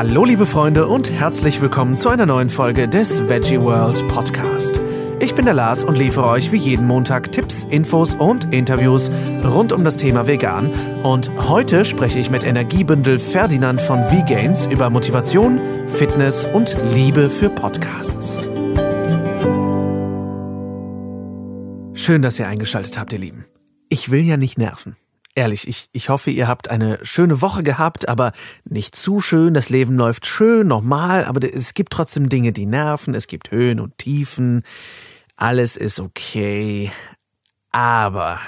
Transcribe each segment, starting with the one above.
Hallo liebe Freunde und herzlich willkommen zu einer neuen Folge des Veggie World Podcast. Ich bin der Lars und liefere euch wie jeden Montag Tipps, Infos und Interviews rund um das Thema Vegan. Und heute spreche ich mit Energiebündel Ferdinand von V-Gains über Motivation, Fitness und Liebe für Podcasts. Schön, dass ihr eingeschaltet habt, ihr Lieben. Ich will ja nicht nerven. Ehrlich, ich, ich hoffe, ihr habt eine schöne Woche gehabt, aber nicht zu schön. Das Leben läuft schön, normal, aber es gibt trotzdem Dinge, die nerven. Es gibt Höhen und Tiefen. Alles ist okay. Aber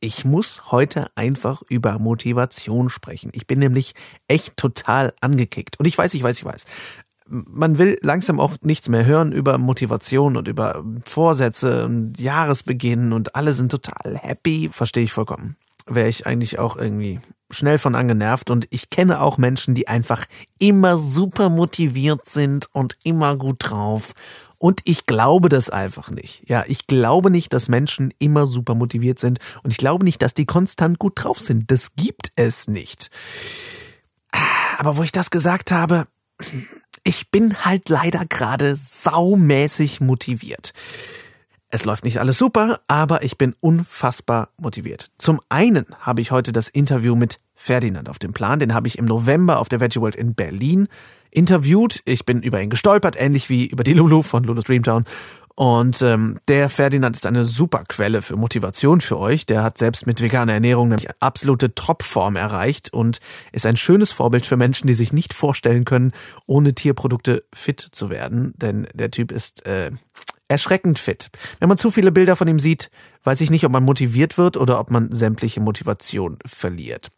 ich muss heute einfach über Motivation sprechen. Ich bin nämlich echt total angekickt. Und ich weiß, ich weiß, ich weiß. Man will langsam auch nichts mehr hören über Motivation und über Vorsätze und Jahresbeginn und alle sind total happy. Verstehe ich vollkommen wäre ich eigentlich auch irgendwie schnell von angenervt und ich kenne auch Menschen, die einfach immer super motiviert sind und immer gut drauf. Und ich glaube das einfach nicht. Ja, ich glaube nicht, dass Menschen immer super motiviert sind und ich glaube nicht, dass die konstant gut drauf sind. Das gibt es nicht. Aber wo ich das gesagt habe, ich bin halt leider gerade saumäßig motiviert. Es läuft nicht alles super, aber ich bin unfassbar motiviert. Zum einen habe ich heute das Interview mit Ferdinand auf dem Plan. Den habe ich im November auf der Veggie World in Berlin interviewt. Ich bin über ihn gestolpert, ähnlich wie über die Lulu von Lulu's Dreamtown. Und ähm, der Ferdinand ist eine super Quelle für Motivation für euch. Der hat selbst mit veganer Ernährung nämlich absolute Topform erreicht und ist ein schönes Vorbild für Menschen, die sich nicht vorstellen können, ohne Tierprodukte fit zu werden. Denn der Typ ist äh, erschreckend fit. Wenn man zu viele Bilder von ihm sieht, weiß ich nicht, ob man motiviert wird oder ob man sämtliche Motivation verliert.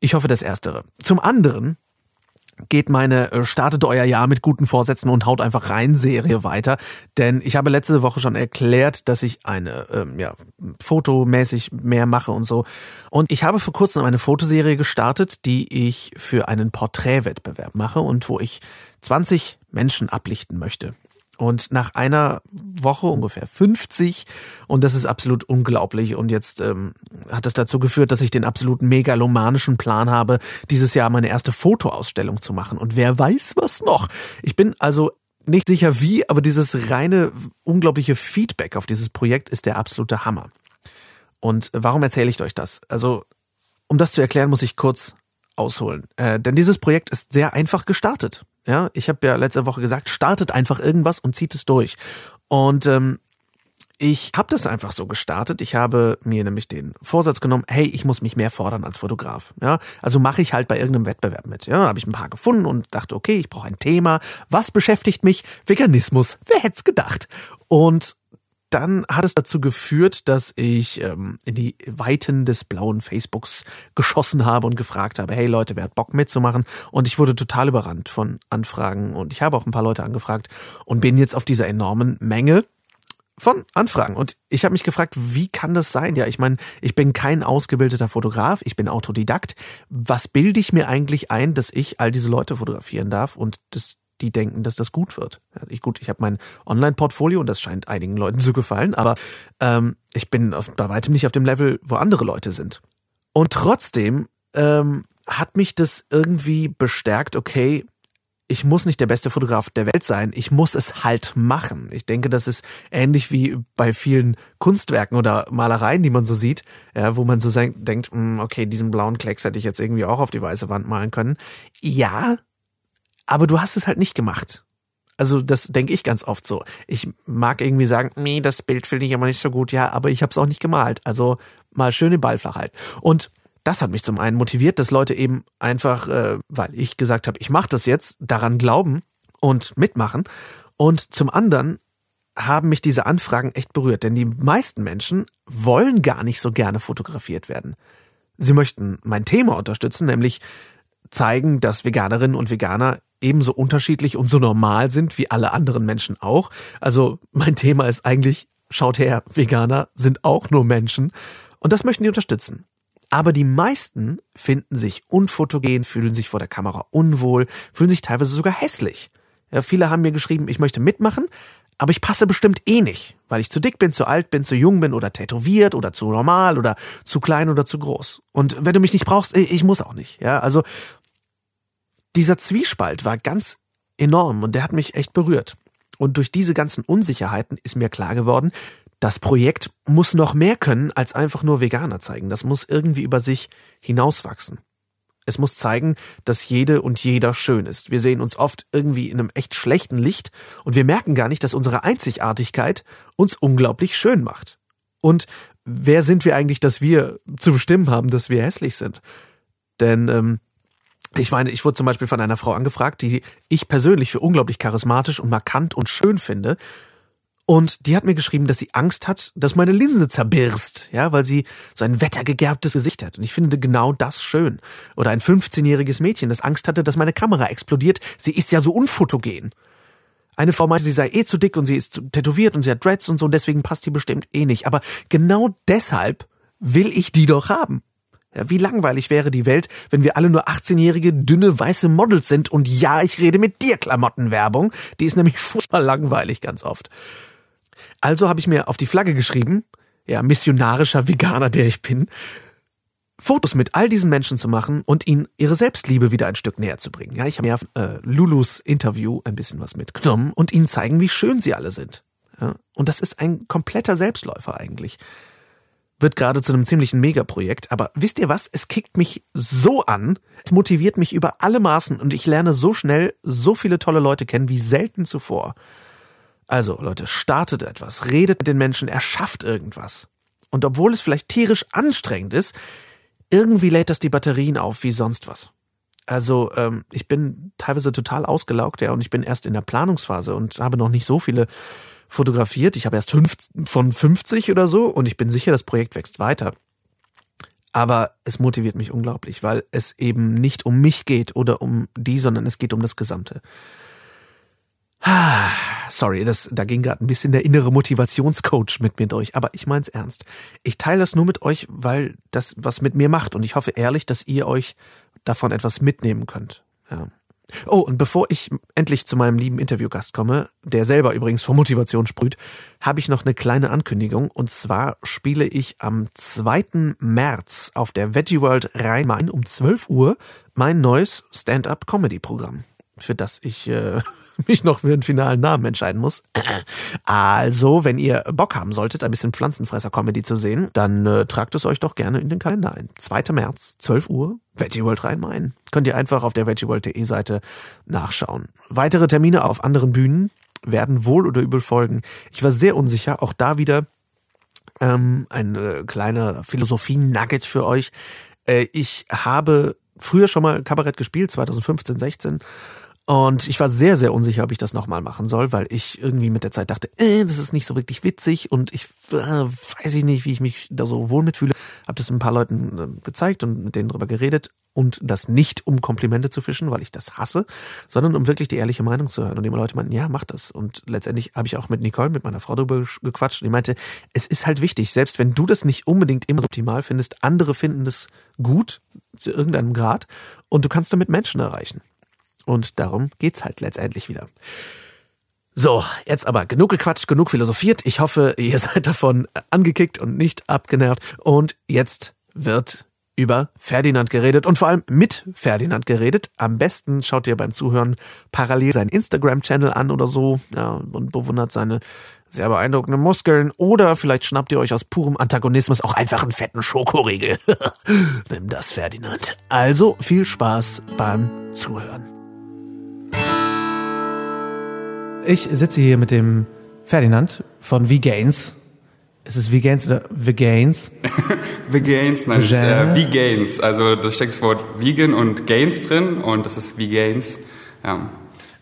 Ich hoffe das Erstere. Zum anderen geht meine äh, Startet euer Jahr mit guten Vorsätzen und haut einfach rein Serie weiter. Denn ich habe letzte Woche schon erklärt, dass ich eine, ähm, ja, fotomäßig mehr mache und so. Und ich habe vor kurzem eine Fotoserie gestartet, die ich für einen Porträtwettbewerb mache und wo ich 20 Menschen ablichten möchte. Und nach einer Woche ungefähr 50 und das ist absolut unglaublich und jetzt ähm, hat es dazu geführt, dass ich den absoluten megalomanischen Plan habe, dieses Jahr meine erste Fotoausstellung zu machen und wer weiß was noch. Ich bin also nicht sicher wie, aber dieses reine unglaubliche Feedback auf dieses Projekt ist der absolute Hammer. Und warum erzähle ich euch das? Also, um das zu erklären, muss ich kurz ausholen. Äh, denn dieses Projekt ist sehr einfach gestartet. Ja, ich habe ja letzte Woche gesagt, startet einfach irgendwas und zieht es durch. Und ähm, ich habe das einfach so gestartet. Ich habe mir nämlich den Vorsatz genommen, hey, ich muss mich mehr fordern als Fotograf. Ja, also mache ich halt bei irgendeinem Wettbewerb mit. Ja, habe ich ein paar gefunden und dachte, okay, ich brauche ein Thema. Was beschäftigt mich? Veganismus. Wer hätte es gedacht? Und dann hat es dazu geführt, dass ich ähm, in die Weiten des blauen Facebooks geschossen habe und gefragt habe, hey Leute, wer hat Bock mitzumachen? Und ich wurde total überrannt von Anfragen und ich habe auch ein paar Leute angefragt und bin jetzt auf dieser enormen Menge von Anfragen. Und ich habe mich gefragt, wie kann das sein? Ja, ich meine, ich bin kein ausgebildeter Fotograf, ich bin Autodidakt. Was bilde ich mir eigentlich ein, dass ich all diese Leute fotografieren darf und das die denken, dass das gut wird. Ich, gut, ich habe mein Online-Portfolio und das scheint einigen Leuten zu gefallen, aber ähm, ich bin auf, bei weitem nicht auf dem Level, wo andere Leute sind. Und trotzdem ähm, hat mich das irgendwie bestärkt, okay, ich muss nicht der beste Fotograf der Welt sein, ich muss es halt machen. Ich denke, das ist ähnlich wie bei vielen Kunstwerken oder Malereien, die man so sieht, ja, wo man so denkt, hm, okay, diesen blauen Klecks hätte ich jetzt irgendwie auch auf die weiße Wand malen können. Ja, aber du hast es halt nicht gemacht. Also das denke ich ganz oft so. Ich mag irgendwie sagen, nee, das Bild finde ich aber nicht so gut, ja, aber ich habe es auch nicht gemalt. Also mal schön den Ball flach halten. Und das hat mich zum einen motiviert, dass Leute eben einfach, äh, weil ich gesagt habe, ich mache das jetzt, daran glauben und mitmachen. Und zum anderen haben mich diese Anfragen echt berührt, denn die meisten Menschen wollen gar nicht so gerne fotografiert werden. Sie möchten mein Thema unterstützen, nämlich zeigen, dass Veganerinnen und Veganer ebenso unterschiedlich und so normal sind wie alle anderen Menschen auch. Also mein Thema ist eigentlich, schaut her, Veganer sind auch nur Menschen und das möchten die unterstützen. Aber die meisten finden sich unfotogen, fühlen sich vor der Kamera unwohl, fühlen sich teilweise sogar hässlich. Ja, viele haben mir geschrieben, ich möchte mitmachen, aber ich passe bestimmt eh nicht, weil ich zu dick bin, zu alt bin, zu jung bin oder tätowiert oder zu normal oder zu klein oder zu groß. Und wenn du mich nicht brauchst, ich muss auch nicht. Ja, also dieser Zwiespalt war ganz enorm und der hat mich echt berührt. Und durch diese ganzen Unsicherheiten ist mir klar geworden, das Projekt muss noch mehr können als einfach nur Veganer zeigen. Das muss irgendwie über sich hinauswachsen. Es muss zeigen, dass jede und jeder schön ist. Wir sehen uns oft irgendwie in einem echt schlechten Licht und wir merken gar nicht, dass unsere Einzigartigkeit uns unglaublich schön macht. Und wer sind wir eigentlich, dass wir zu bestimmen haben, dass wir hässlich sind? Denn ähm, ich meine, ich wurde zum Beispiel von einer Frau angefragt, die ich persönlich für unglaublich charismatisch und markant und schön finde. Und die hat mir geschrieben, dass sie Angst hat, dass meine Linse zerbirst, ja, weil sie so ein wettergegerbtes Gesicht hat. Und ich finde genau das schön. Oder ein 15-jähriges Mädchen, das Angst hatte, dass meine Kamera explodiert. Sie ist ja so unfotogen. Eine Frau meinte, sie sei eh zu dick und sie ist tätowiert und sie hat Dreads und so und deswegen passt die bestimmt eh nicht. Aber genau deshalb will ich die doch haben. Ja, wie langweilig wäre die Welt, wenn wir alle nur 18-jährige, dünne, weiße Models sind und ja, ich rede mit dir, Klamottenwerbung. Die ist nämlich furchtbar langweilig ganz oft. Also habe ich mir auf die Flagge geschrieben, ja, missionarischer Veganer, der ich bin, Fotos mit all diesen Menschen zu machen und ihnen ihre Selbstliebe wieder ein Stück näher zu bringen. Ja, ich habe mir äh, Lulus Interview ein bisschen was mitgenommen und ihnen zeigen, wie schön sie alle sind. Ja, und das ist ein kompletter Selbstläufer eigentlich. Wird gerade zu einem ziemlichen Megaprojekt, aber wisst ihr was? Es kickt mich so an, es motiviert mich über alle Maßen und ich lerne so schnell so viele tolle Leute kennen wie selten zuvor. Also, Leute, startet etwas, redet mit den Menschen, erschafft irgendwas. Und obwohl es vielleicht tierisch anstrengend ist, irgendwie lädt das die Batterien auf wie sonst was. Also, ähm, ich bin teilweise total ausgelaugt, ja, und ich bin erst in der Planungsphase und habe noch nicht so viele fotografiert. Ich habe erst fünf von 50 oder so und ich bin sicher, das Projekt wächst weiter. Aber es motiviert mich unglaublich, weil es eben nicht um mich geht oder um die, sondern es geht um das Gesamte. Sorry, das, da ging gerade ein bisschen der innere Motivationscoach mit mir durch, aber ich mein's ernst. Ich teile das nur mit euch, weil das was mit mir macht und ich hoffe ehrlich, dass ihr euch davon etwas mitnehmen könnt. Ja. Oh, und bevor ich endlich zu meinem lieben Interviewgast komme, der selber übrigens vor Motivation sprüht, habe ich noch eine kleine Ankündigung. Und zwar spiele ich am 2. März auf der Veggie World Rhein-Main um 12 Uhr mein neues Stand-up-Comedy-Programm, für das ich äh, mich noch für einen finalen Namen entscheiden muss. Also, wenn ihr Bock haben solltet, ein bisschen Pflanzenfresser-Comedy zu sehen, dann äh, tragt es euch doch gerne in den Kalender ein. 2. März, 12 Uhr, Veggie World Rhein-Main. Könnt ihr einfach auf der veggieworld.de Seite nachschauen. Weitere Termine auf anderen Bühnen werden wohl oder übel folgen. Ich war sehr unsicher, auch da wieder ähm, ein äh, kleiner Philosophie-Nugget für euch. Äh, ich habe früher schon mal Kabarett gespielt, 2015, 16 und ich war sehr, sehr unsicher, ob ich das nochmal machen soll, weil ich irgendwie mit der Zeit dachte, äh, das ist nicht so wirklich witzig und ich äh, weiß ich nicht, wie ich mich da so wohl mitfühle. Hab das ein paar Leuten äh, gezeigt und mit denen drüber geredet und das nicht, um Komplimente zu fischen, weil ich das hasse, sondern um wirklich die ehrliche Meinung zu hören. Und die Leute meinten, ja, mach das. Und letztendlich habe ich auch mit Nicole, mit meiner Frau darüber gequatscht und die meinte, es ist halt wichtig, selbst wenn du das nicht unbedingt immer so optimal findest, andere finden das gut zu irgendeinem Grad und du kannst damit Menschen erreichen. Und darum geht's halt letztendlich wieder. So, jetzt aber genug gequatscht, genug philosophiert. Ich hoffe, ihr seid davon angekickt und nicht abgenervt. Und jetzt wird über Ferdinand geredet und vor allem mit Ferdinand geredet. Am besten schaut ihr beim Zuhören parallel seinen Instagram-Channel an oder so ja, und bewundert seine sehr beeindruckenden Muskeln. Oder vielleicht schnappt ihr euch aus purem Antagonismus auch einfach einen fetten Schokoriegel. Nimm das, Ferdinand. Also viel Spaß beim Zuhören. Ich sitze hier mit dem Ferdinand von V-Gains. Ist es V-Gains oder V-Gains? V-Gains, nein, Vegan. es ist äh, V-Gains. Also da steckt das Wort Vegan und Gains drin und das ist V-Gains. Ja.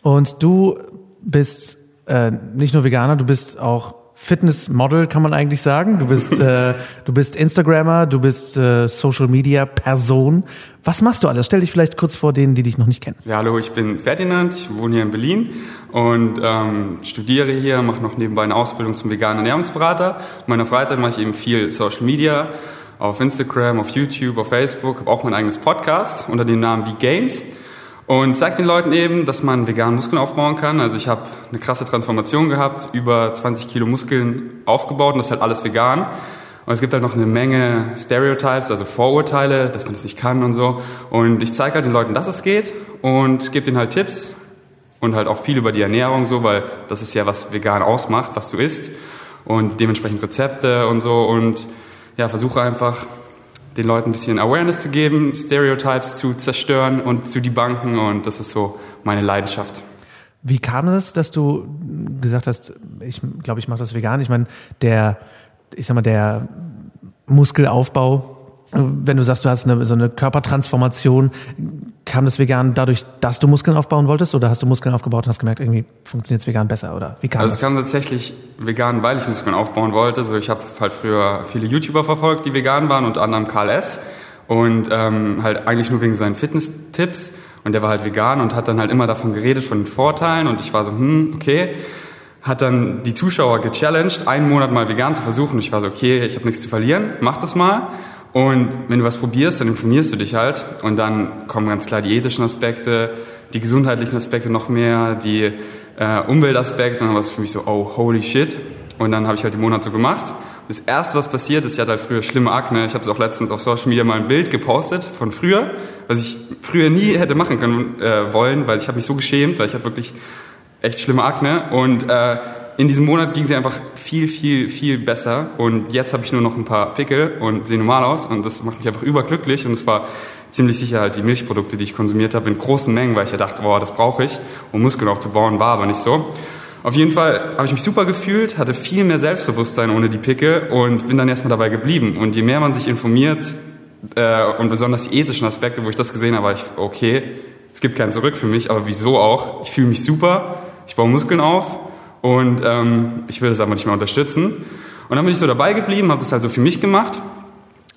Und du bist äh, nicht nur Veganer, du bist auch Fitnessmodel, kann man eigentlich sagen. Du bist, äh, du bist Instagrammer, du bist äh, Social Media Person. Was machst du alles? Stell dich vielleicht kurz vor denen, die dich noch nicht kennen. Ja, hallo, ich bin Ferdinand, ich wohne hier in Berlin und ähm, studiere hier, mache noch nebenbei eine Ausbildung zum veganen Ernährungsberater. In meiner Freizeit mache ich eben viel Social Media auf Instagram, auf YouTube, auf Facebook, habe auch mein eigenes Podcast unter dem Namen Wie Gains. Und zeigt den Leuten eben, dass man vegan Muskeln aufbauen kann. Also ich habe eine krasse Transformation gehabt, über 20 Kilo Muskeln aufgebaut und das ist halt alles vegan. Und es gibt halt noch eine Menge Stereotypes, also Vorurteile, dass man das nicht kann und so. Und ich zeige halt den Leuten, dass es geht und gebe denen halt Tipps und halt auch viel über die Ernährung so, weil das ist ja, was vegan ausmacht, was du isst und dementsprechend Rezepte und so und ja, versuche einfach den Leuten ein bisschen Awareness zu geben, Stereotypes zu zerstören und zu debunken und das ist so meine Leidenschaft. Wie kam es, dass du gesagt hast, ich glaube, ich mache das vegan? Ich meine, der, ich sag mal, der Muskelaufbau wenn du sagst, du hast eine, so eine Körpertransformation, kam das vegan dadurch, dass du Muskeln aufbauen wolltest oder hast du Muskeln aufgebaut und hast gemerkt, irgendwie funktioniert es vegan besser oder wie kam also das? Also es kam tatsächlich vegan, weil ich Muskeln aufbauen wollte. Also ich habe halt früher viele YouTuber verfolgt, die vegan waren, unter anderem Karl S. Und ähm, halt eigentlich nur wegen seinen Fitness-Tipps. Und der war halt vegan und hat dann halt immer davon geredet, von den Vorteilen. Und ich war so, hm, okay hat dann die Zuschauer gechallenged, einen Monat mal vegan zu versuchen. Und ich war so, okay, ich habe nichts zu verlieren, mach das mal. Und wenn du was probierst, dann informierst du dich halt und dann kommen ganz klar die ethischen Aspekte, die gesundheitlichen Aspekte noch mehr, die äh, Umweltaspekte und dann war es für mich so, oh, holy shit. Und dann habe ich halt den Monat so gemacht. Das erste, was passiert ist, ich hatte halt früher schlimme Akne. Ich habe es auch letztens auf Social Media mal ein Bild gepostet von früher, was ich früher nie hätte machen können äh, wollen, weil ich habe mich so geschämt, weil ich hatte wirklich echt schlimme Akne und äh, in diesem Monat ging sie einfach viel, viel, viel besser. Und jetzt habe ich nur noch ein paar Pickel und sehe normal aus. Und das macht mich einfach überglücklich. Und es war ziemlich sicher halt die Milchprodukte, die ich konsumiert habe, in großen Mengen, weil ich ja dachte, boah, das brauche ich, um Muskeln aufzubauen. War aber nicht so. Auf jeden Fall habe ich mich super gefühlt, hatte viel mehr Selbstbewusstsein ohne die Pickel und bin dann erstmal dabei geblieben. Und je mehr man sich informiert, äh, und besonders die ethischen Aspekte, wo ich das gesehen habe, war ich, okay, es gibt kein Zurück für mich, aber wieso auch? Ich fühle mich super, ich baue Muskeln auf und ähm, ich will das aber nicht mehr unterstützen. Und dann bin ich so dabei geblieben, habe das halt so für mich gemacht.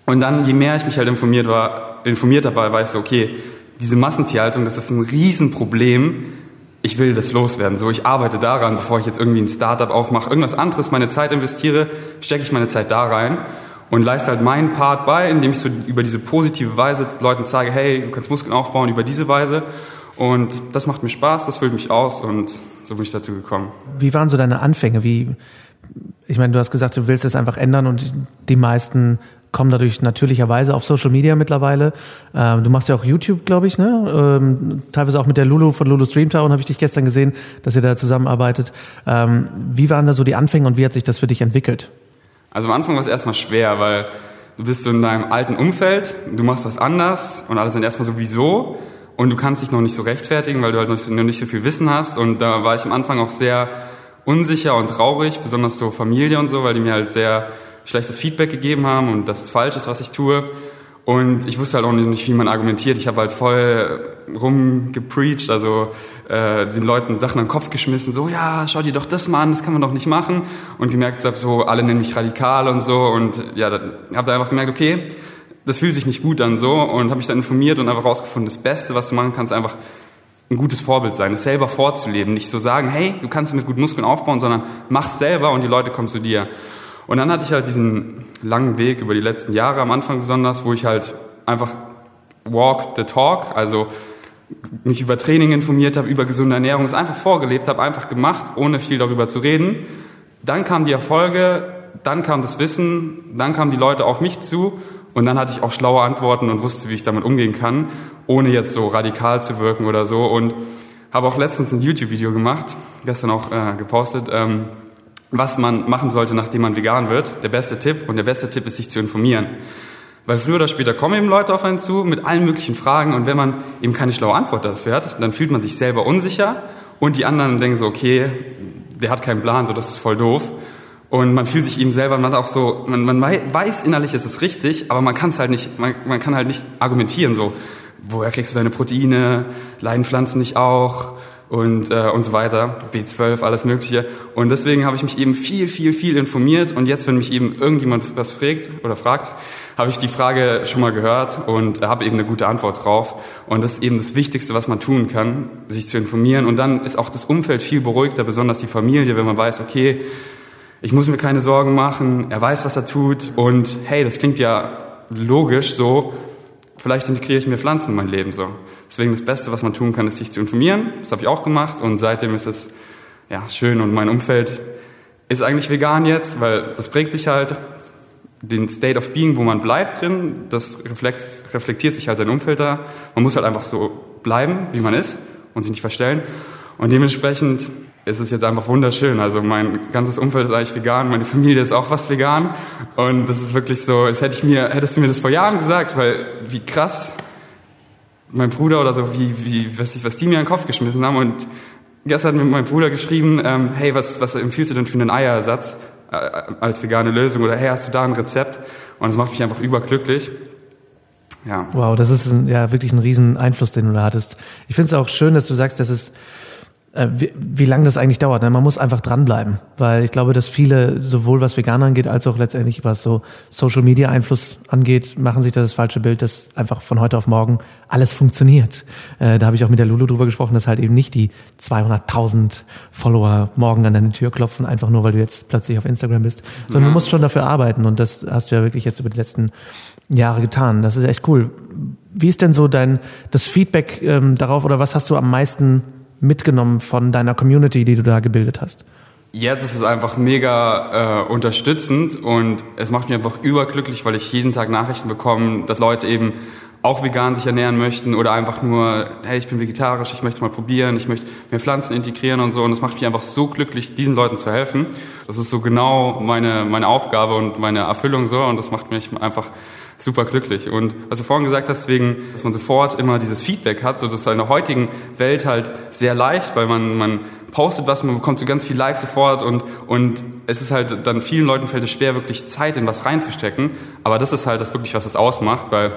Und dann, je mehr ich mich halt informiert war, informiert habe, war ich so, okay, diese Massentierhaltung, das ist ein Riesenproblem. Ich will das loswerden. So, ich arbeite daran, bevor ich jetzt irgendwie ein Startup aufmache, irgendwas anderes, meine Zeit investiere, stecke ich meine Zeit da rein und leiste halt meinen Part bei, indem ich so über diese positive Weise Leuten zeige, hey, du kannst Muskeln aufbauen über diese Weise. Und das macht mir Spaß, das füllt mich aus und so bin ich dazu gekommen. Wie waren so deine Anfänge? Wie, ich meine, du hast gesagt, du willst es einfach ändern und die meisten kommen dadurch natürlicherweise auf Social Media mittlerweile. Ähm, du machst ja auch YouTube, glaube ich, ne? Ähm, teilweise auch mit der Lulu von Lulu Streamtown habe ich dich gestern gesehen, dass ihr da zusammenarbeitet. Ähm, wie waren da so die Anfänge und wie hat sich das für dich entwickelt? Also am Anfang war es erstmal schwer, weil du bist so in deinem alten Umfeld, du machst was anders und alle sind erstmal sowieso und du kannst dich noch nicht so rechtfertigen, weil du halt noch nicht so viel Wissen hast. Und da war ich am Anfang auch sehr unsicher und traurig, besonders so Familie und so, weil die mir halt sehr schlechtes Feedback gegeben haben und dass es falsch ist, was ich tue. Und ich wusste halt auch nicht, wie man argumentiert. Ich habe halt voll rumgepreacht, also äh, den Leuten Sachen an den Kopf geschmissen, so ja, schau dir doch das mal an, das kann man doch nicht machen. Und gemerkt so alle nennen mich radikal und so. Und ja, dann habe da einfach gemerkt, okay, das fühlt sich nicht gut an so und habe mich dann informiert und einfach rausgefunden, das Beste, was du machen kannst, einfach ein gutes Vorbild sein, es selber vorzuleben, nicht so sagen, hey, du kannst mit guten Muskeln aufbauen, sondern mach selber und die Leute kommen zu dir. Und dann hatte ich halt diesen langen Weg über die letzten Jahre, am Anfang besonders, wo ich halt einfach walk the talk, also mich über Training informiert habe, über gesunde Ernährung, es einfach vorgelebt habe, einfach gemacht, ohne viel darüber zu reden. Dann kamen die Erfolge, dann kam das Wissen, dann kamen die Leute auf mich zu und dann hatte ich auch schlaue Antworten und wusste, wie ich damit umgehen kann, ohne jetzt so radikal zu wirken oder so. Und habe auch letztens ein YouTube-Video gemacht, gestern auch äh, gepostet, ähm, was man machen sollte, nachdem man vegan wird. Der beste Tipp. Und der beste Tipp ist, sich zu informieren. Weil früher oder später kommen eben Leute auf einen zu mit allen möglichen Fragen und wenn man eben keine schlaue Antwort dafür hat, dann fühlt man sich selber unsicher und die anderen denken so, okay, der hat keinen Plan, so das ist voll doof. Und man fühlt sich eben selber, man hat auch so, man, man weiß innerlich, es ist richtig, aber man kann es halt nicht, man, man kann halt nicht argumentieren, so, woher kriegst du deine Proteine, leiden Pflanzen nicht auch und, äh, und so weiter, B12, alles Mögliche. Und deswegen habe ich mich eben viel, viel, viel informiert und jetzt, wenn mich eben irgendjemand was fragt oder fragt, habe ich die Frage schon mal gehört und habe eben eine gute Antwort drauf. Und das ist eben das Wichtigste, was man tun kann, sich zu informieren. Und dann ist auch das Umfeld viel beruhigter, besonders die Familie, wenn man weiß, okay, ich muss mir keine Sorgen machen, er weiß, was er tut und hey, das klingt ja logisch so, vielleicht integriere ich mir Pflanzen in mein Leben so. Deswegen das Beste, was man tun kann, ist sich zu informieren. Das habe ich auch gemacht und seitdem ist es ja schön und mein Umfeld ist eigentlich vegan jetzt, weil das prägt sich halt den State of Being, wo man bleibt drin, das reflektiert sich halt sein Umfeld da. Man muss halt einfach so bleiben, wie man ist und sich nicht verstellen. Und dementsprechend ist es jetzt einfach wunderschön. Also mein ganzes Umfeld ist eigentlich vegan, meine Familie ist auch fast vegan. Und das ist wirklich so, als hätte ich mir, hättest du mir das vor Jahren gesagt, weil wie krass mein Bruder oder so, wie, wie, was, ich, was die mir in den Kopf geschmissen haben. Und gestern hat mir mein Bruder geschrieben, ähm, hey, was, was empfiehlst du denn für einen Eierersatz äh, als vegane Lösung? Oder hey, hast du da ein Rezept? Und das macht mich einfach überglücklich. Ja. Wow, das ist ja wirklich ein riesen Einfluss, den du da hattest. Ich finde es auch schön, dass du sagst, dass es wie, wie lange das eigentlich dauert. Ne? Man muss einfach dranbleiben, weil ich glaube, dass viele, sowohl was Veganer angeht, als auch letztendlich was so Social Media Einfluss angeht, machen sich das falsche Bild, dass einfach von heute auf morgen alles funktioniert. Äh, da habe ich auch mit der Lulu drüber gesprochen, dass halt eben nicht die 200.000 Follower morgen an deine Tür klopfen, einfach nur, weil du jetzt plötzlich auf Instagram bist, sondern ja. du musst schon dafür arbeiten und das hast du ja wirklich jetzt über die letzten Jahre getan. Das ist echt cool. Wie ist denn so dein das Feedback ähm, darauf oder was hast du am meisten mitgenommen von deiner Community, die du da gebildet hast? Jetzt ist es einfach mega äh, unterstützend und es macht mich einfach überglücklich, weil ich jeden Tag Nachrichten bekomme, dass Leute eben auch vegan sich ernähren möchten oder einfach nur, hey, ich bin vegetarisch, ich möchte mal probieren, ich möchte mehr Pflanzen integrieren und so. Und das macht mich einfach so glücklich, diesen Leuten zu helfen. Das ist so genau meine, meine Aufgabe und meine Erfüllung so und das macht mich einfach super glücklich. Und was du vorhin gesagt hast, wegen, dass man sofort immer dieses Feedback hat, so das ist in der heutigen Welt halt sehr leicht, weil man, man postet was, man bekommt so ganz viel Likes sofort und, und es ist halt dann vielen Leuten fällt es schwer, wirklich Zeit in was reinzustecken. Aber das ist halt das wirklich, was es ausmacht, weil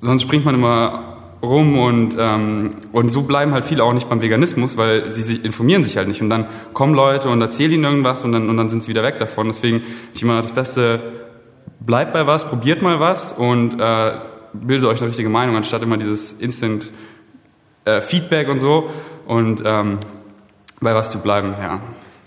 sonst springt man immer rum und, ähm, und so bleiben halt viele auch nicht beim Veganismus, weil sie sich informieren sich halt nicht und dann kommen Leute und erzählen ihnen irgendwas und dann, und dann sind sie wieder weg davon. Deswegen ich immer das beste bleibt bei was, probiert mal was und äh, bildet euch eine richtige Meinung, anstatt immer dieses Instant äh, Feedback und so und ähm, bei was zu bleiben, ja.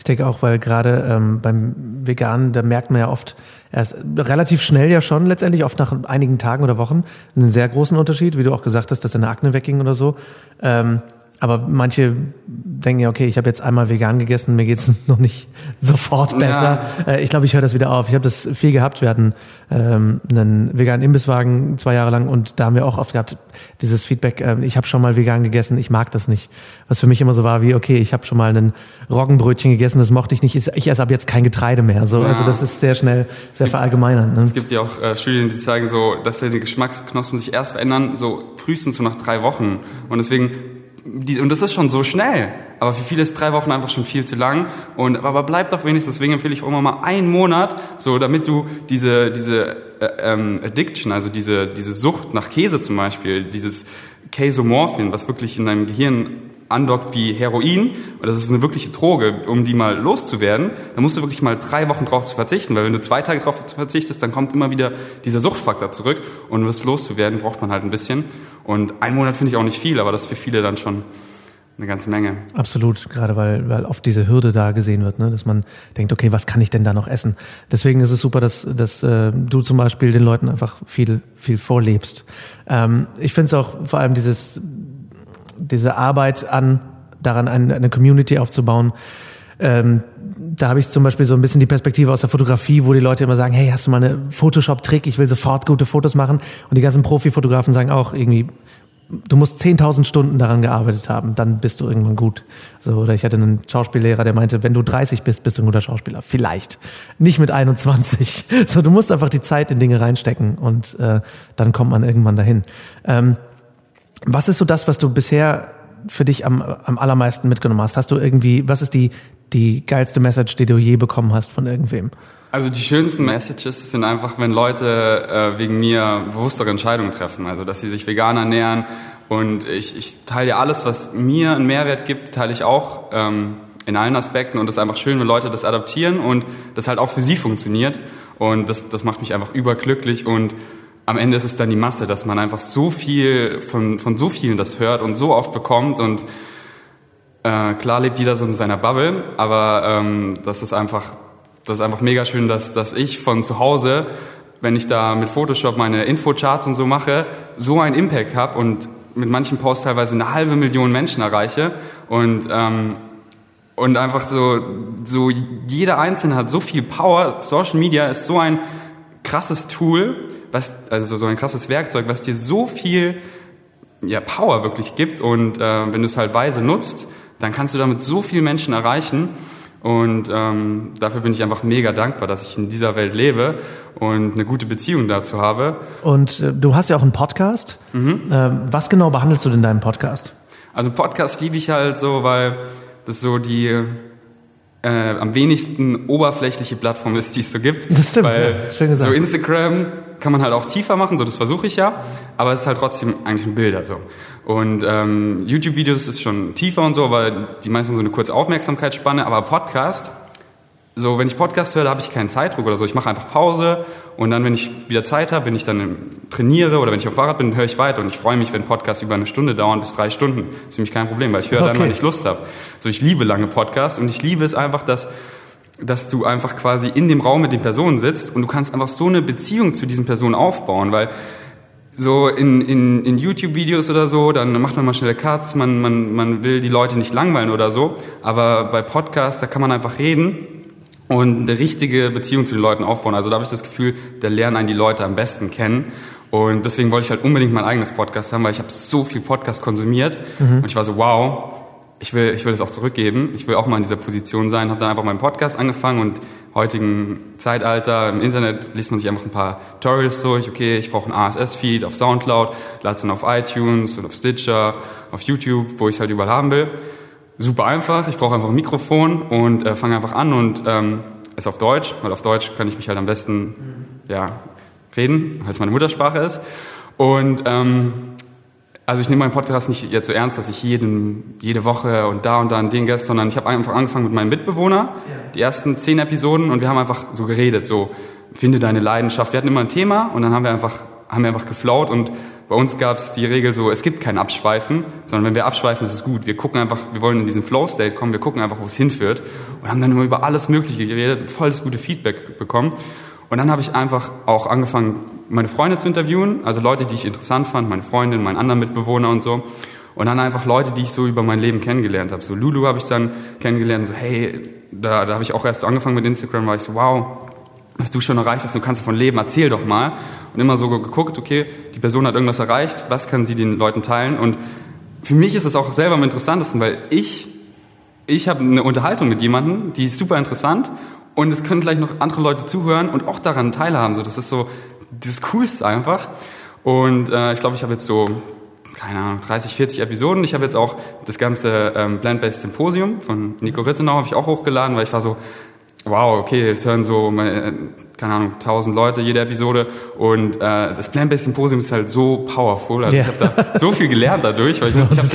Ich denke auch, weil gerade ähm, beim Veganen, da merkt man ja oft erst relativ schnell ja schon, letztendlich oft nach einigen Tagen oder Wochen, einen sehr großen Unterschied, wie du auch gesagt hast, dass deine Akne wegging oder so. Ähm, aber manche denken ja, okay, ich habe jetzt einmal vegan gegessen, mir geht's noch nicht sofort besser. Ja. Äh, ich glaube, ich höre das wieder auf. Ich habe das viel gehabt. Wir hatten ähm, einen veganen Imbisswagen zwei Jahre lang und da haben wir auch oft gehabt, dieses Feedback, äh, ich habe schon mal vegan gegessen, ich mag das nicht. Was für mich immer so war wie, okay, ich habe schon mal ein Roggenbrötchen gegessen, das mochte ich nicht, ich esse ab jetzt kein Getreide mehr. So, ja. Also das ist sehr schnell, sehr verallgemeinern. Ne? Es gibt ja auch äh, Studien, die zeigen so, dass die Geschmacksknospen sich erst verändern, so frühestens so nach drei Wochen. Und deswegen die, und das ist schon so schnell. Aber für viele ist drei Wochen einfach schon viel zu lang. Und, aber bleib doch wenigstens, deswegen empfehle ich auch immer mal einen Monat, so damit du diese, diese äh, ähm, Addiction, also diese, diese Sucht nach Käse zum Beispiel, dieses Casomorphin, was wirklich in deinem Gehirn andockt wie Heroin, und das ist eine wirkliche Droge, um die mal loszuwerden, dann musst du wirklich mal drei Wochen drauf verzichten, weil wenn du zwei Tage drauf verzichtest, dann kommt immer wieder dieser Suchtfaktor zurück und um das loszuwerden, braucht man halt ein bisschen. Und ein Monat finde ich auch nicht viel, aber das ist für viele dann schon eine ganze Menge. Absolut, gerade weil, weil oft diese Hürde da gesehen wird, ne? dass man denkt, okay, was kann ich denn da noch essen? Deswegen ist es super, dass, dass äh, du zum Beispiel den Leuten einfach viel, viel vorlebst. Ähm, ich finde es auch vor allem dieses diese Arbeit an, daran eine, Community aufzubauen. Ähm, da habe ich zum Beispiel so ein bisschen die Perspektive aus der Fotografie, wo die Leute immer sagen, hey, hast du mal eine Photoshop-Trick? Ich will sofort gute Fotos machen. Und die ganzen Profi-Fotografen sagen auch irgendwie, du musst 10.000 Stunden daran gearbeitet haben, dann bist du irgendwann gut. So, oder ich hatte einen Schauspiellehrer, der meinte, wenn du 30 bist, bist du ein guter Schauspieler. Vielleicht. Nicht mit 21. So, du musst einfach die Zeit in Dinge reinstecken und äh, dann kommt man irgendwann dahin. Ähm, was ist so das, was du bisher für dich am, am allermeisten mitgenommen hast? Hast du irgendwie, was ist die, die geilste Message, die du je bekommen hast von irgendwem? Also die schönsten Messages sind einfach, wenn Leute äh, wegen mir bewusstere Entscheidungen treffen. Also dass sie sich vegan ernähren. Und ich, ich teile ja alles, was mir einen Mehrwert gibt, teile ich auch ähm, in allen Aspekten. Und es ist einfach schön, wenn Leute das adaptieren und das halt auch für sie funktioniert. Und das, das macht mich einfach überglücklich und am Ende ist es dann die Masse, dass man einfach so viel von, von so vielen das hört und so oft bekommt und äh, klar lebt jeder so in seiner Bubble, aber ähm, das ist einfach, das ist einfach mega schön, dass, dass ich von zu Hause, wenn ich da mit Photoshop meine Infocharts und so mache, so einen Impact habe und mit manchen Posts teilweise eine halbe Million Menschen erreiche und ähm, und einfach so, so jeder Einzelne hat so viel Power. Social Media ist so ein krasses Tool, was, also so ein krasses Werkzeug, was dir so viel ja, Power wirklich gibt. Und äh, wenn du es halt weise nutzt, dann kannst du damit so viele Menschen erreichen. Und ähm, dafür bin ich einfach mega dankbar, dass ich in dieser Welt lebe und eine gute Beziehung dazu habe. Und äh, du hast ja auch einen Podcast. Mhm. Ähm, was genau behandelst du denn in deinem Podcast? Also Podcast liebe ich halt so, weil das so die äh, am wenigsten oberflächliche Plattform ist, die es so gibt. Das stimmt. Weil ja, schön gesagt. so Instagram kann man halt auch tiefer machen, so das versuche ich ja, aber es ist halt trotzdem eigentlich ein Bilder so. Und ähm, YouTube-Videos ist schon tiefer und so, weil die meisten so eine kurze Aufmerksamkeitsspanne, aber Podcast so, wenn ich Podcast höre, da habe ich keinen Zeitdruck oder so. Ich mache einfach Pause und dann, wenn ich wieder Zeit habe, wenn ich dann trainiere oder wenn ich auf Fahrrad bin, höre ich weiter. Und ich freue mich, wenn Podcasts über eine Stunde dauern bis drei Stunden. Das ist für mich kein Problem, weil ich höre okay. dann, wenn ich Lust habe. So, ich liebe lange Podcasts und ich liebe es einfach, dass dass du einfach quasi in dem Raum mit den Personen sitzt und du kannst einfach so eine Beziehung zu diesen Personen aufbauen, weil so in, in, in YouTube-Videos oder so, dann macht man mal schnelle Cuts, man, man, man will die Leute nicht langweilen oder so, aber bei Podcasts, da kann man einfach reden und eine richtige Beziehung zu den Leuten aufbauen. Also da habe ich das Gefühl, da lernen einen die Leute am besten kennen. Und deswegen wollte ich halt unbedingt mein eigenes Podcast haben, weil ich habe so viel Podcast konsumiert mhm. und ich war so, wow, ich will, ich will das auch zurückgeben. Ich will auch mal in dieser Position sein. Habe dann einfach meinen Podcast angefangen und heutigen Zeitalter im Internet liest man sich einfach ein paar Tutorials durch. Okay, ich brauche einen RSS-Feed auf Soundcloud, lade es dann auf iTunes und auf Stitcher, auf YouTube, wo ich es halt überall haben will super einfach. Ich brauche einfach ein Mikrofon und äh, fange einfach an und ähm, ist auf Deutsch, weil auf Deutsch kann ich mich halt am besten ja, reden, weil es meine Muttersprache ist. Und ähm, also ich nehme meinen Podcast nicht jetzt so ernst, dass ich jeden, jede Woche und da und da und den Gast, sondern ich habe einfach angefangen mit meinem Mitbewohner, die ersten zehn Episoden und wir haben einfach so geredet, so finde deine Leidenschaft. Wir hatten immer ein Thema und dann haben wir einfach, haben wir einfach geflaut und bei uns gab es die Regel so, es gibt kein Abschweifen, sondern wenn wir abschweifen, ist es gut. Wir gucken einfach, wir wollen in diesen Flow-State kommen, wir gucken einfach, wo es hinführt und haben dann immer über alles Mögliche geredet, volles gute Feedback bekommen. Und dann habe ich einfach auch angefangen, meine Freunde zu interviewen, also Leute, die ich interessant fand, meine Freundin, meinen anderen Mitbewohner und so. Und dann einfach Leute, die ich so über mein Leben kennengelernt habe. So Lulu habe ich dann kennengelernt, so hey, da, da habe ich auch erst so angefangen mit Instagram, war ich so, wow, was du schon erreicht hast, du kannst davon leben, erzähl doch mal. Und immer so geguckt, okay, die Person hat irgendwas erreicht, was kann sie den Leuten teilen? Und für mich ist es auch selber am interessantesten, weil ich, ich habe eine Unterhaltung mit jemandem, die ist super interessant und es können gleich noch andere Leute zuhören und auch daran teilhaben. So, das ist so das Coolste einfach. Und äh, ich glaube, ich habe jetzt so, keine Ahnung, 30, 40 Episoden. Ich habe jetzt auch das ganze ähm, Plant-Based Symposium von Nico Rittenau habe ich auch hochgeladen, weil ich war so, wow, okay, es hören so, keine Ahnung, tausend Leute jede Episode und äh, das Plant-Based Symposium ist halt so powerful. Also yeah. ich habe da so viel gelernt dadurch, weil ich, ich habe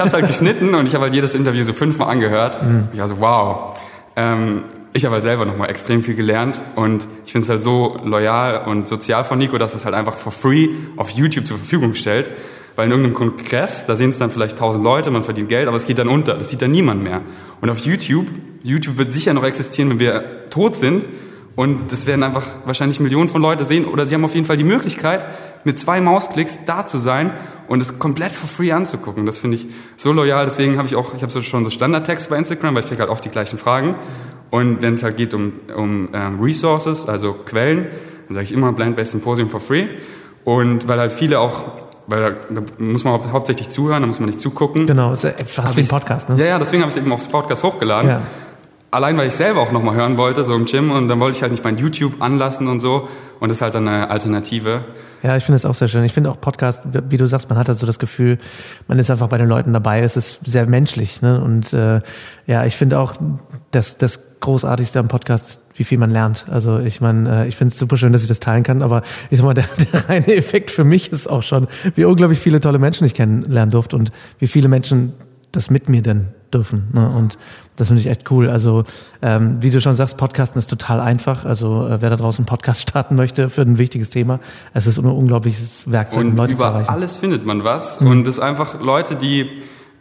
habe halt geschnitten und ich habe halt jedes Interview so fünfmal angehört. Mm. Ich war so, wow. Ähm, ich habe halt selber nochmal extrem viel gelernt und ich finde es halt so loyal und sozial von Nico, dass es halt einfach for free auf YouTube zur Verfügung stellt. Weil in irgendeinem Kongress, da sehen es dann vielleicht tausend Leute, man verdient Geld, aber es geht dann unter. Das sieht dann niemand mehr. Und auf YouTube, YouTube wird sicher noch existieren, wenn wir tot sind. Und das werden einfach wahrscheinlich Millionen von Leuten sehen. Oder sie haben auf jeden Fall die Möglichkeit, mit zwei Mausklicks da zu sein und es komplett for free anzugucken. Das finde ich so loyal. Deswegen habe ich auch, ich habe so schon so Standardtext bei Instagram, weil ich kriege halt oft die gleichen Fragen. Und wenn es halt geht um, um ähm, Resources, also Quellen, dann sage ich immer Blind-Based Symposium for free. Und weil halt viele auch weil da, da, muss man hau hauptsächlich zuhören, da muss man nicht zugucken. Genau, ist ja fast wie ein Podcast, ne? Ja, ja, deswegen habe ich es eben aufs Podcast hochgeladen. Ja. Allein, weil ich selber auch nochmal hören wollte, so im Gym, und dann wollte ich halt nicht mein YouTube anlassen und so. Und das ist halt eine Alternative. Ja, ich finde es auch sehr schön. Ich finde auch Podcast, wie du sagst, man hat halt so das Gefühl, man ist einfach bei den Leuten dabei. Es ist sehr menschlich. Ne? Und äh, ja, ich finde auch, dass das Großartigste am Podcast ist, wie viel man lernt. Also ich meine, äh, ich finde es super schön, dass ich das teilen kann, aber ich sag mal, der, der reine Effekt für mich ist auch schon, wie unglaublich viele tolle Menschen ich kennenlernen durfte und wie viele Menschen das mit mir denn dürfen. Ne? Und das finde ich echt cool. Also ähm, wie du schon sagst, Podcasten ist total einfach. Also äh, wer da draußen einen Podcast starten möchte für ein wichtiges Thema, es ist ein unglaubliches Werkzeug, um Leute zu erreichen. Alles findet man was. Mhm. Und ist einfach Leute, die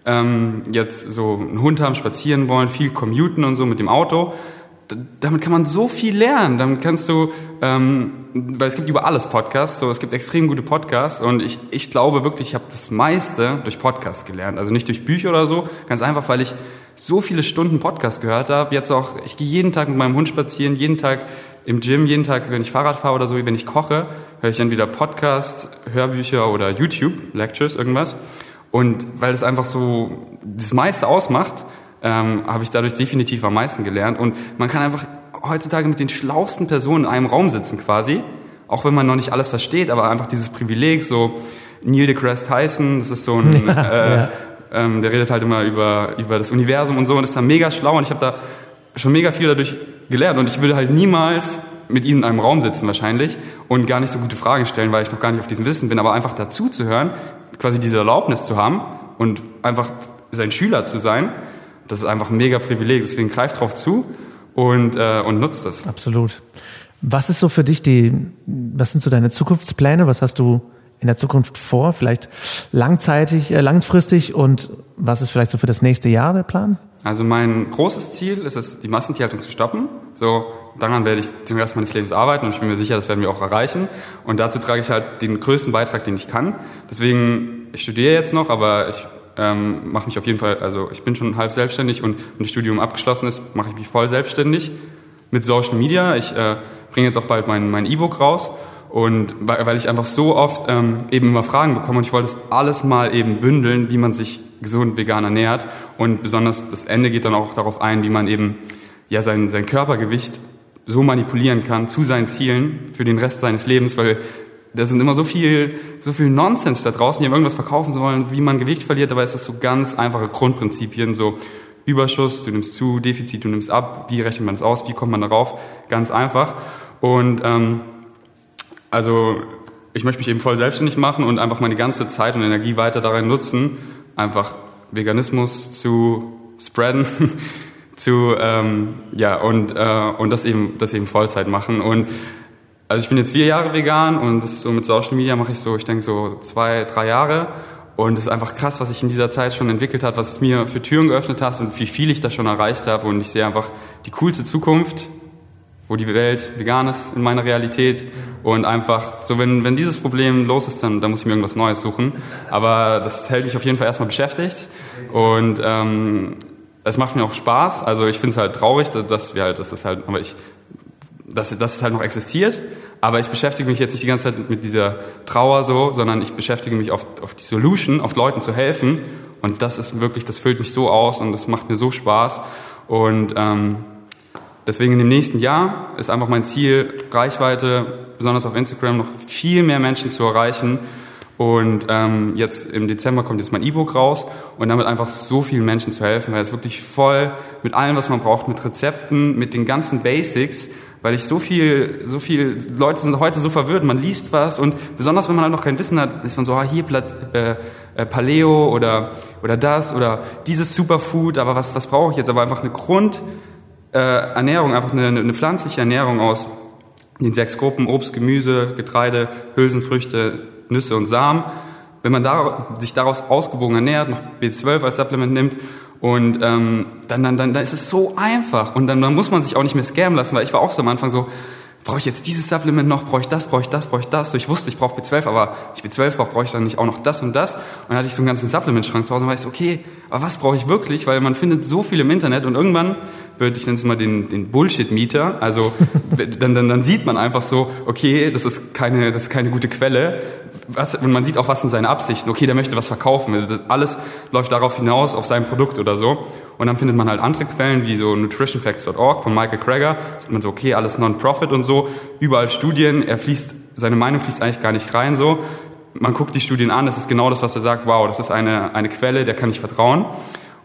ähm, jetzt so einen Hund haben, spazieren wollen, viel commuten und so mit dem Auto damit kann man so viel lernen. Damit kannst du, ähm, weil es gibt über alles Podcasts, so es gibt extrem gute Podcasts und ich, ich glaube wirklich, ich habe das meiste durch Podcasts gelernt. Also nicht durch Bücher oder so, ganz einfach, weil ich so viele Stunden Podcast gehört habe. Jetzt auch, ich gehe jeden Tag mit meinem Hund spazieren, jeden Tag im Gym, jeden Tag, wenn ich Fahrrad fahre oder so, wenn ich koche, höre ich entweder Podcasts, Hörbücher oder YouTube, Lectures, irgendwas. Und weil es einfach so das meiste ausmacht, ähm, habe ich dadurch definitiv am meisten gelernt. Und man kann einfach heutzutage mit den schlausten Personen in einem Raum sitzen quasi, auch wenn man noch nicht alles versteht, aber einfach dieses Privileg, so Neil deGrasse Tyson, das ist so ein, äh, ja. ähm, der redet halt immer über, über das Universum und so und ist da mega schlau und ich habe da schon mega viel dadurch gelernt und ich würde halt niemals mit ihnen in einem Raum sitzen wahrscheinlich und gar nicht so gute Fragen stellen, weil ich noch gar nicht auf diesem Wissen bin, aber einfach dazu zu hören, quasi diese Erlaubnis zu haben und einfach sein Schüler zu sein, das ist einfach ein mega Privileg. Deswegen greift drauf zu und, äh, und nutzt das. Absolut. Was ist so für dich die, was sind so deine Zukunftspläne? Was hast du in der Zukunft vor? Vielleicht langzeitig, äh, langfristig und was ist vielleicht so für das nächste Jahr der Plan? Also mein großes Ziel ist es, die Massentierhaltung zu stoppen. So, daran werde ich den Rest meines Lebens arbeiten und ich bin mir sicher, das werden wir auch erreichen. Und dazu trage ich halt den größten Beitrag, den ich kann. Deswegen, ich studiere jetzt noch, aber ich ähm, mache mich auf jeden Fall, also ich bin schon halb selbstständig und wenn das Studium abgeschlossen ist, mache ich mich voll selbstständig mit Social Media. Ich äh, bringe jetzt auch bald mein mein E-Book raus und weil, weil ich einfach so oft ähm, eben immer Fragen bekomme und ich wollte das alles mal eben bündeln, wie man sich gesund vegan ernährt. Und besonders das Ende geht dann auch darauf ein, wie man eben ja sein, sein Körpergewicht so manipulieren kann zu seinen Zielen für den Rest seines Lebens, weil da sind immer so viel, so viel Nonsens da draußen, die irgendwas verkaufen sollen, wie man Gewicht verliert, es ist so ganz einfache Grundprinzipien, so Überschuss, du nimmst zu, Defizit, du nimmst ab, wie rechnet man das aus, wie kommt man darauf, ganz einfach. Und ähm, also ich möchte mich eben voll selbstständig machen und einfach meine ganze Zeit und Energie weiter darin nutzen, einfach Veganismus zu spreaden, zu ähm, ja und äh, und das eben das eben Vollzeit machen. Und also ich bin jetzt vier Jahre vegan und das so mit Social Media mache ich so ich denke so zwei drei Jahre und es ist einfach krass, was sich in dieser Zeit schon entwickelt hat, was es mir für Türen geöffnet hat und wie viel ich da schon erreicht habe und ich sehe einfach die coolste Zukunft wo die Welt vegan ist in meiner Realität und einfach so, wenn, wenn dieses Problem los ist, dann, dann muss ich mir irgendwas Neues suchen. Aber das hält mich auf jeden Fall erstmal beschäftigt und ähm, es macht mir auch Spaß. Also ich finde es halt traurig, dass wir halt, das halt, aber ich, dass, dass es halt noch existiert. Aber ich beschäftige mich jetzt nicht die ganze Zeit mit dieser Trauer so, sondern ich beschäftige mich auf, auf die Solution, auf Leuten zu helfen. Und das ist wirklich, das füllt mich so aus und das macht mir so Spaß. Und ähm, Deswegen in dem nächsten Jahr ist einfach mein Ziel, Reichweite, besonders auf Instagram, noch viel mehr Menschen zu erreichen. Und ähm, jetzt im Dezember kommt jetzt mein E-Book raus und damit einfach so vielen Menschen zu helfen, weil es wirklich voll mit allem, was man braucht, mit Rezepten, mit den ganzen Basics, weil ich so viel, so viel, Leute sind heute so verwirrt, man liest was und besonders wenn man halt noch kein Wissen hat, ist man so, ah, hier äh, äh, Paleo oder, oder das oder dieses Superfood, aber was, was brauche ich jetzt? Aber einfach eine Grund, äh, einfach eine, eine pflanzliche Ernährung aus den sechs Gruppen Obst, Gemüse, Getreide, Hülsenfrüchte, Nüsse und Samen. Wenn man da, sich daraus ausgewogen ernährt, noch B12 als Supplement nimmt und ähm, dann, dann, dann, dann ist es so einfach und dann, dann muss man sich auch nicht mehr scammen lassen, weil ich war auch so am Anfang so, brauche ich jetzt dieses Supplement noch, brauche ich das, brauche ich das, brauche ich das. So, ich wusste, ich brauche B12, aber ich B12 brauche, brauche ich dann nicht auch noch das und das. Und dann hatte ich so einen ganzen Supplement-Schrank zu Hause und weiß, okay, aber was brauche ich wirklich? Weil man findet so viel im Internet und irgendwann wird, ich nenne es mal den, den Bullshit-Mieter, also dann, dann, dann sieht man einfach so, okay, das ist keine, das ist keine gute Quelle, was, und man sieht auch, was sind seine Absichten. Okay, der möchte was verkaufen. Das alles läuft darauf hinaus, auf sein Produkt oder so. Und dann findet man halt andere Quellen, wie so nutritionfacts.org von Michael Krager. Da sieht man so, okay, alles Non-Profit und so. Überall Studien. Er fließt, seine Meinung fließt eigentlich gar nicht rein so. Man guckt die Studien an, das ist genau das, was er sagt. Wow, das ist eine, eine Quelle, der kann ich vertrauen.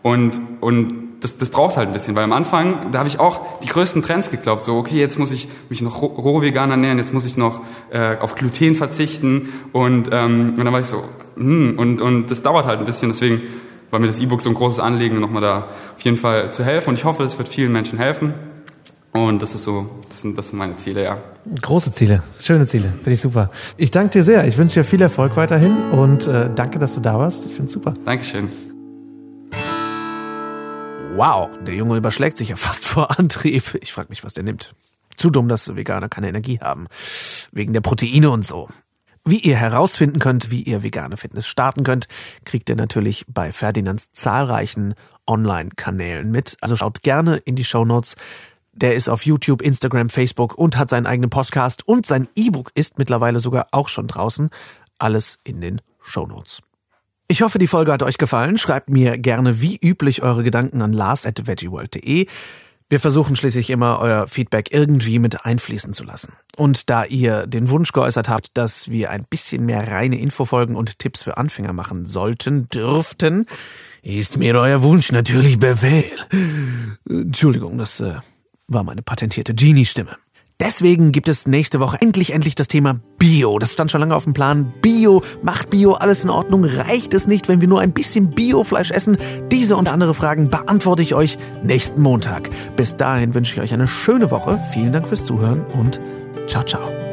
Und, und das, das braucht halt ein bisschen, weil am Anfang, da habe ich auch die größten Trends geglaubt. So, okay, jetzt muss ich mich noch roh vegan ernähren, jetzt muss ich noch äh, auf Gluten verzichten. Und, ähm, und dann war ich so, hm, und, und das dauert halt ein bisschen. Deswegen war mir das E-Book so ein großes Anliegen, nochmal da auf jeden Fall zu helfen. Und ich hoffe, es wird vielen Menschen helfen. Und das ist so, das sind, das sind meine Ziele, ja. Große Ziele, schöne Ziele, finde ich super. Ich danke dir sehr. Ich wünsche dir viel Erfolg weiterhin und äh, danke, dass du da warst. Ich finde es super. Dankeschön. Wow, der Junge überschlägt sich ja fast vor Antrieb. Ich frage mich, was der nimmt. Zu dumm, dass Veganer keine Energie haben. Wegen der Proteine und so. Wie ihr herausfinden könnt, wie ihr vegane Fitness starten könnt, kriegt ihr natürlich bei Ferdinands zahlreichen Online-Kanälen mit. Also schaut gerne in die Show Notes. Der ist auf YouTube, Instagram, Facebook und hat seinen eigenen Podcast und sein E-Book ist mittlerweile sogar auch schon draußen. Alles in den Show Notes. Ich hoffe, die Folge hat euch gefallen. Schreibt mir gerne wie üblich eure Gedanken an lars.veggieworld.de. Wir versuchen schließlich immer, euer Feedback irgendwie mit einfließen zu lassen. Und da ihr den Wunsch geäußert habt, dass wir ein bisschen mehr reine Infofolgen und Tipps für Anfänger machen sollten, dürften, ist mir euer Wunsch natürlich Befehl. Entschuldigung, das äh, war meine patentierte Genie-Stimme. Deswegen gibt es nächste Woche endlich, endlich das Thema Bio. Das stand schon lange auf dem Plan. Bio, macht Bio alles in Ordnung? Reicht es nicht, wenn wir nur ein bisschen Biofleisch essen? Diese und andere Fragen beantworte ich euch nächsten Montag. Bis dahin wünsche ich euch eine schöne Woche. Vielen Dank fürs Zuhören und ciao, ciao.